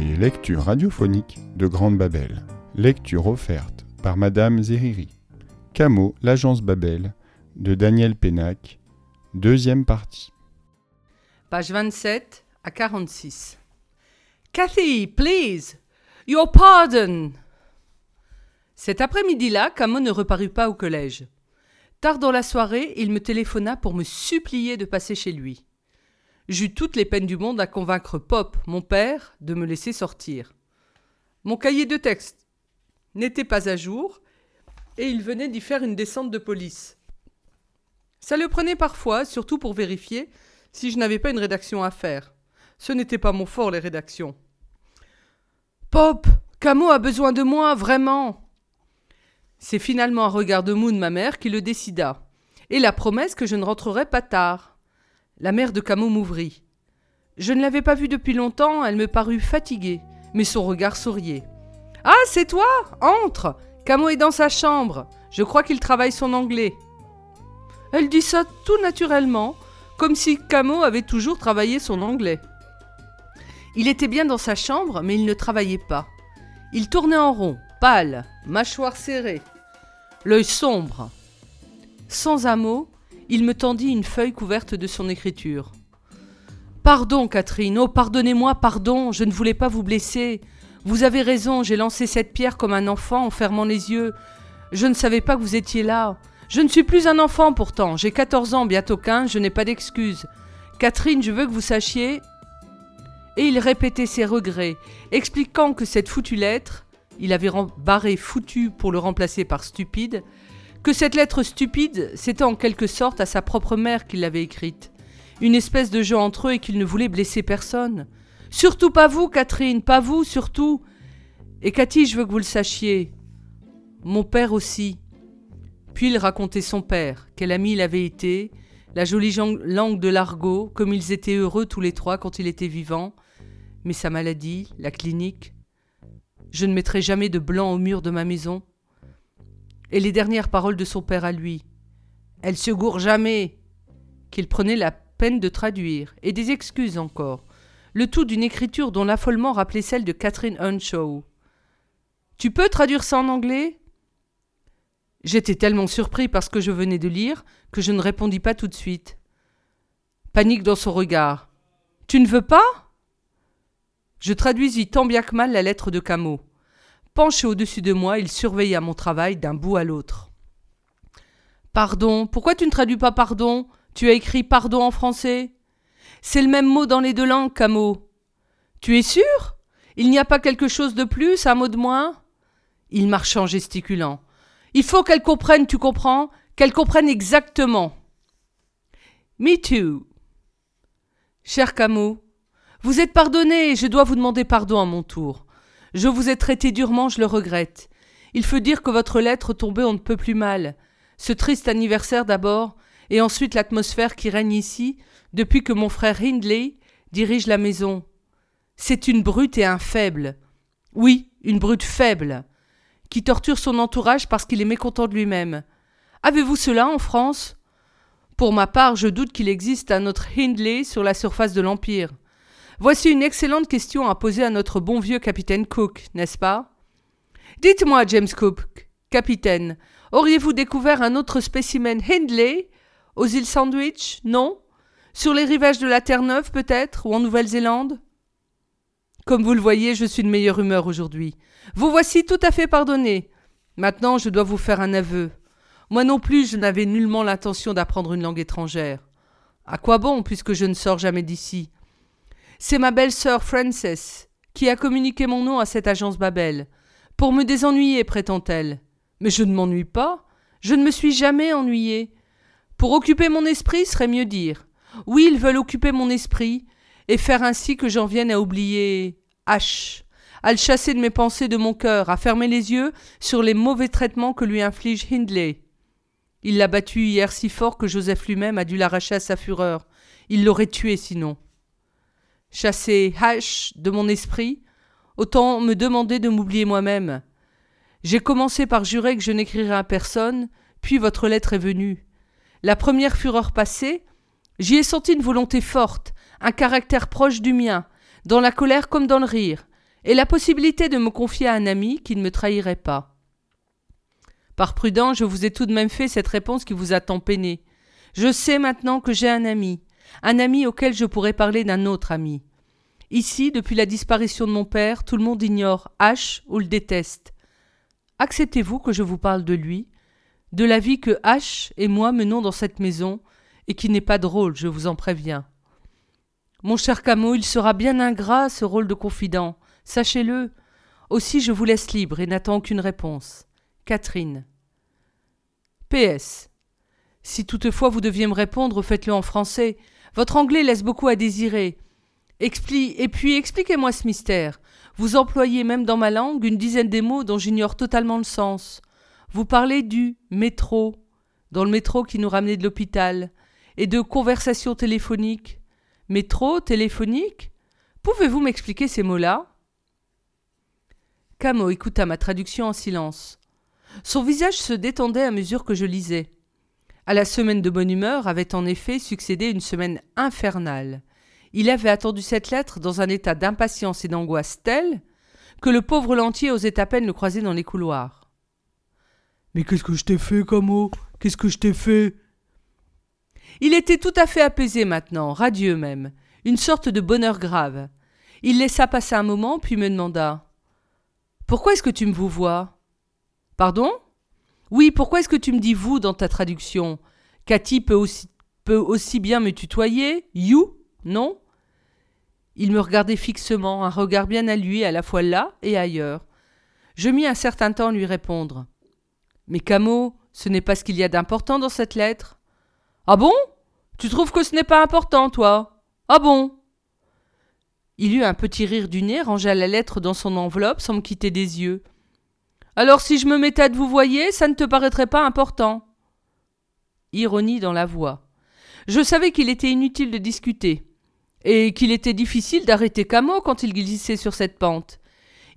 série Lecture radiophonique de Grande Babel. Lecture offerte par Madame Zeriri. Camo, l'agence Babel de Daniel Pénac. Deuxième partie. Page 27 à 46. Cathy, please, your pardon. Cet après-midi-là, Camo ne reparut pas au collège. Tard dans la soirée, il me téléphona pour me supplier de passer chez lui. J'eus toutes les peines du monde à convaincre Pop, mon père, de me laisser sortir. Mon cahier de texte n'était pas à jour, et il venait d'y faire une descente de police. Ça le prenait parfois, surtout pour vérifier si je n'avais pas une rédaction à faire. Ce n'était pas mon fort, les rédactions. Pop, Camo a besoin de moi, vraiment. C'est finalement un regard de de ma mère qui le décida, et la promesse que je ne rentrerais pas tard. La mère de Camo m'ouvrit. Je ne l'avais pas vue depuis longtemps, elle me parut fatiguée, mais son regard souriait. Ah, c'est toi Entre Camo est dans sa chambre. Je crois qu'il travaille son anglais. Elle dit ça tout naturellement, comme si Camo avait toujours travaillé son anglais. Il était bien dans sa chambre, mais il ne travaillait pas. Il tournait en rond, pâle, mâchoire serrée, l'œil sombre. Sans un mot, il me tendit une feuille couverte de son écriture. Pardon, Catherine, oh pardonnez-moi, pardon, je ne voulais pas vous blesser. Vous avez raison, j'ai lancé cette pierre comme un enfant en fermant les yeux. Je ne savais pas que vous étiez là. Je ne suis plus un enfant pourtant, j'ai 14 ans, bientôt 15, je n'ai pas d'excuses. Catherine, je veux que vous sachiez. Et il répétait ses regrets, expliquant que cette foutue lettre, il avait barré foutu pour le remplacer par stupide, que cette lettre stupide, c'était en quelque sorte à sa propre mère qu'il l'avait écrite. Une espèce de jeu entre eux et qu'il ne voulait blesser personne. Surtout pas vous, Catherine, pas vous, surtout. Et Cathy, je veux que vous le sachiez. Mon père aussi. Puis il racontait son père, quel ami il avait été, la jolie langue de l'argot, comme ils étaient heureux tous les trois quand il était vivant, mais sa maladie, la clinique. Je ne mettrai jamais de blanc au mur de ma maison et les dernières paroles de son père à lui. Elle se gourre jamais qu'il prenait la peine de traduire, et des excuses encore, le tout d'une écriture dont l'affolement rappelait celle de Catherine Earnshaw. Tu peux traduire ça en anglais? J'étais tellement surpris par ce que je venais de lire que je ne répondis pas tout de suite. Panique dans son regard. Tu ne veux pas? Je traduisis tant bien que mal la lettre de Camo. Penché au-dessus de moi, il surveilla mon travail d'un bout à l'autre. Pardon, pourquoi tu ne traduis pas pardon? Tu as écrit pardon en français? C'est le même mot dans les deux langues Camo. Tu es sûr? Il n'y a pas quelque chose de plus, un mot de moins? Il marcha en gesticulant. Il faut qu'elle comprenne, tu comprends? Qu'elle comprenne exactement. Me too. Cher Camo, vous êtes pardonné et je dois vous demander pardon à mon tour. Je vous ai traité durement, je le regrette. Il faut dire que votre lettre tombée on ne peut plus mal. Ce triste anniversaire d'abord, et ensuite l'atmosphère qui règne ici, depuis que mon frère Hindley dirige la maison. C'est une brute et un faible. Oui, une brute faible, qui torture son entourage parce qu'il est mécontent de lui-même. Avez-vous cela en France? Pour ma part, je doute qu'il existe un autre Hindley sur la surface de l'Empire. Voici une excellente question à poser à notre bon vieux capitaine Cook, n'est-ce pas? Dites-moi, James Cook, capitaine, auriez-vous découvert un autre spécimen Hindley aux îles Sandwich? Non? Sur les rivages de la Terre-Neuve, peut-être? Ou en Nouvelle-Zélande? Comme vous le voyez, je suis de meilleure humeur aujourd'hui. Vous voici tout à fait pardonné. Maintenant, je dois vous faire un aveu. Moi non plus, je n'avais nullement l'intention d'apprendre une langue étrangère. À quoi bon, puisque je ne sors jamais d'ici? C'est ma belle-sœur Frances qui a communiqué mon nom à cette agence Babel. Pour me désennuyer, prétend-elle. Mais je ne m'ennuie pas. Je ne me suis jamais ennuyée. Pour occuper mon esprit, serait mieux dire. Oui, ils veulent occuper mon esprit, et faire ainsi que j'en vienne à oublier H, à le chasser de mes pensées de mon cœur, à fermer les yeux sur les mauvais traitements que lui inflige Hindley. Il l'a battu hier si fort que Joseph lui-même a dû l'arracher à sa fureur. Il l'aurait tué sinon chasser H de mon esprit, autant me demander de m'oublier moi-même. J'ai commencé par jurer que je n'écrirais à personne, puis votre lettre est venue. La première fureur passée, j'y ai senti une volonté forte, un caractère proche du mien, dans la colère comme dans le rire, et la possibilité de me confier à un ami qui ne me trahirait pas. Par prudence, je vous ai tout de même fait cette réponse qui vous a tant peiné. Je sais maintenant que j'ai un ami, un ami auquel je pourrais parler d'un autre ami. Ici, depuis la disparition de mon père, tout le monde ignore H ou le déteste. Acceptez-vous que je vous parle de lui, de la vie que H et moi menons dans cette maison, et qui n'est pas drôle, je vous en préviens. Mon cher Camus, il sera bien ingrat ce rôle de confident, sachez-le. Aussi je vous laisse libre et n'attends aucune réponse. Catherine. PS. Si toutefois vous deviez me répondre, faites-le en français. Votre anglais laisse beaucoup à désirer. Expli et puis expliquez-moi ce mystère. Vous employez même dans ma langue une dizaine de mots dont j'ignore totalement le sens. Vous parlez du métro, dans le métro qui nous ramenait de l'hôpital, et de conversations téléphoniques. Métro, téléphonique? Pouvez-vous m'expliquer ces mots-là? Camo écouta ma traduction en silence. Son visage se détendait à mesure que je lisais. À la semaine de bonne humeur avait en effet succédé une semaine infernale. Il avait attendu cette lettre dans un état d'impatience et d'angoisse tel que le pauvre Lantier osait à peine le croiser dans les couloirs. Mais qu'est-ce que je t'ai fait, Camo? Qu'est-ce que je t'ai fait? Il était tout à fait apaisé maintenant, radieux même, une sorte de bonheur grave. Il laissa passer un moment, puis me demanda Pourquoi est-ce que tu me vous vois Pardon? Oui, pourquoi est-ce que tu me dis vous dans ta traduction? Cathy peut aussi, peut aussi bien me tutoyer? You? Non? Il me regardait fixement, un regard bien à lui, à la fois là et ailleurs. Je mis un certain temps à lui répondre. Mais Camo, ce n'est pas ce qu'il y a d'important dans cette lettre. Ah bon? Tu trouves que ce n'est pas important, toi? Ah bon? Il eut un petit rire du nez, rangea la lettre dans son enveloppe sans me quitter des yeux. Alors si je me mettais à te vous voyez, ça ne te paraîtrait pas important Ironie dans la voix. Je savais qu'il était inutile de discuter et qu'il était difficile d'arrêter Camo quand il glissait sur cette pente.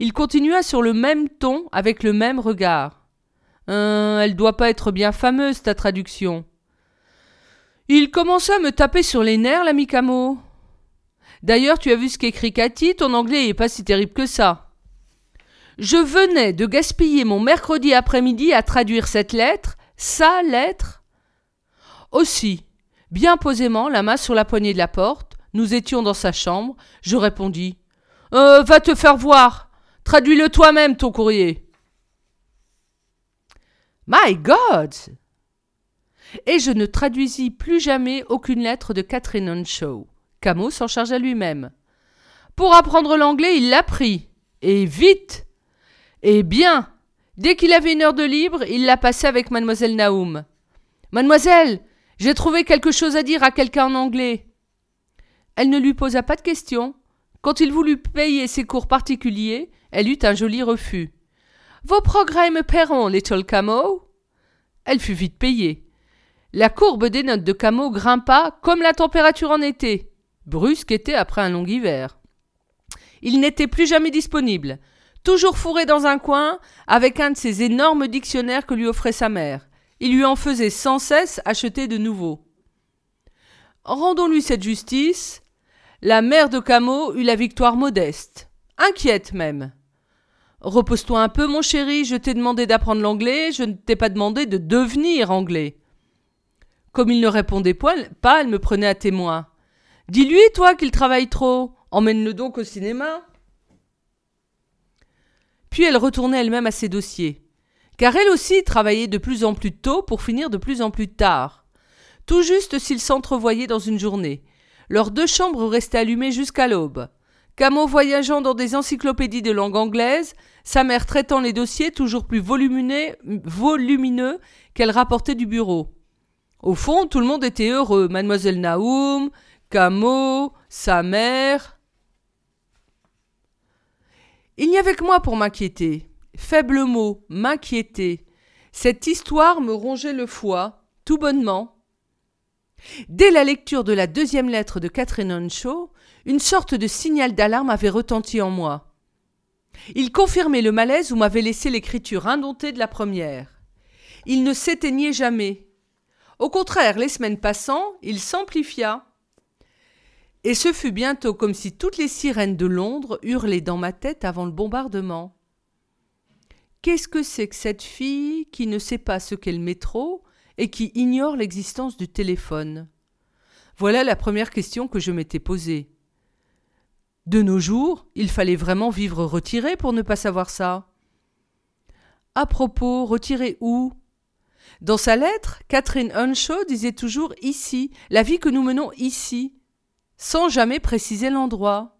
Il continua sur le même ton, avec le même regard. Euh, elle doit pas être bien fameuse, ta traduction. Il commença à me taper sur les nerfs, l'ami Camo. D'ailleurs, tu as vu ce qu'écrit Cathy, ton anglais n'est pas si terrible que ça. Je venais de gaspiller mon mercredi après-midi à traduire cette lettre, sa lettre. Aussi, bien posément, la main sur la poignée de la porte, nous étions dans sa chambre. Je répondis euh, Va te faire voir. Traduis-le toi-même, ton courrier. My God Et je ne traduisis plus jamais aucune lettre de Catherine Henshaw. Camo s'en chargea lui-même. Pour apprendre l'anglais, il l'apprit. Et vite Et bien Dès qu'il avait une heure de libre, il la passait avec mademoiselle Naoum. Mademoiselle, j'ai trouvé quelque chose à dire à quelqu'un en anglais. Elle ne lui posa pas de questions. Quand il voulut payer ses cours particuliers, elle eut un joli refus. Vos progrès me paieront, Little Camo Elle fut vite payée. La courbe des notes de Camo grimpa comme la température en été. Brusque était après un long hiver. Il n'était plus jamais disponible, toujours fourré dans un coin, avec un de ces énormes dictionnaires que lui offrait sa mère. Il lui en faisait sans cesse acheter de nouveaux. Rendons-lui cette justice, la mère de Camo eut la victoire modeste, inquiète même. Repose-toi un peu, mon chéri, je t'ai demandé d'apprendre l'anglais, je ne t'ai pas demandé de devenir anglais. Comme il ne répondait pas, elle me prenait à témoin. Dis-lui, toi, qu'il travaille trop. Emmène-le donc au cinéma. Puis elle retournait elle-même à ses dossiers. Car elle aussi travaillait de plus en plus tôt pour finir de plus en plus tard. Tout juste s'ils s'entrevoyaient dans une journée. Leurs deux chambres restaient allumées jusqu'à l'aube. Camo voyageant dans des encyclopédies de langue anglaise, sa mère traitant les dossiers toujours plus volumineux qu'elle rapportait du bureau. Au fond, tout le monde était heureux. Mademoiselle Naoum, Camo, sa mère. Il n'y avait que moi pour m'inquiéter. Faible mot, m'inquiéter. Cette histoire me rongeait le foie, tout bonnement. Dès la lecture de la deuxième lettre de Catherine Henshaw, une sorte de signal d'alarme avait retenti en moi. Il confirmait le malaise où m'avait laissé l'écriture indomptée de la première. Il ne s'éteignait jamais. Au contraire, les semaines passant, il s'amplifia. Et ce fut bientôt comme si toutes les sirènes de Londres hurlaient dans ma tête avant le bombardement. Qu'est-ce que c'est que cette fille qui ne sait pas ce qu'est le métro et qui ignore l'existence du téléphone? Voilà la première question que je m'étais posée. De nos jours, il fallait vraiment vivre retiré pour ne pas savoir ça. À propos, retiré où? Dans sa lettre, Catherine Hunshaw disait toujours ici, la vie que nous menons ici sans jamais préciser l'endroit.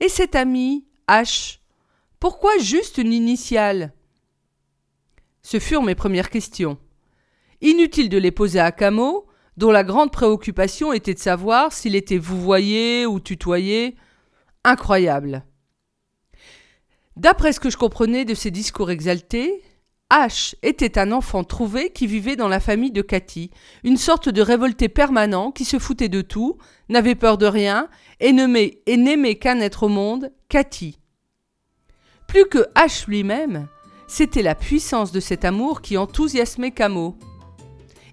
Et cet ami, H, pourquoi juste une initiale? Ce furent mes premières questions. Inutile de les poser à Camo, dont la grande préoccupation était de savoir s'il était vouvoyé ou tutoyé. Incroyable. D'après ce que je comprenais de ses discours exaltés, H était un enfant trouvé qui vivait dans la famille de Cathy, une sorte de révolté permanent qui se foutait de tout, n'avait peur de rien et n'aimait qu'un être au monde, Cathy. Plus que H lui-même, c'était la puissance de cet amour qui enthousiasmait Camo.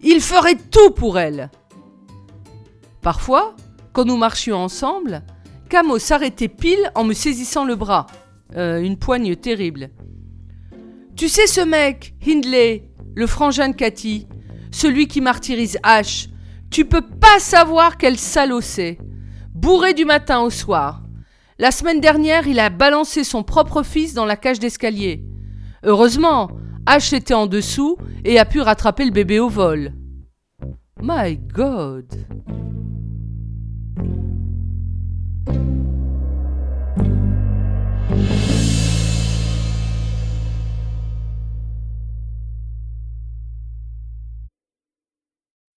Il ferait tout pour elle. Parfois, quand nous marchions ensemble, Camo s'arrêtait pile en me saisissant le bras, euh, une poigne terrible. Tu sais ce mec, Hindley, le frangin de Cathy, celui qui martyrise H. Tu peux pas savoir quel salaud c'est. Bourré du matin au soir. La semaine dernière, il a balancé son propre fils dans la cage d'escalier. Heureusement, H était en dessous et a pu rattraper le bébé au vol. My God!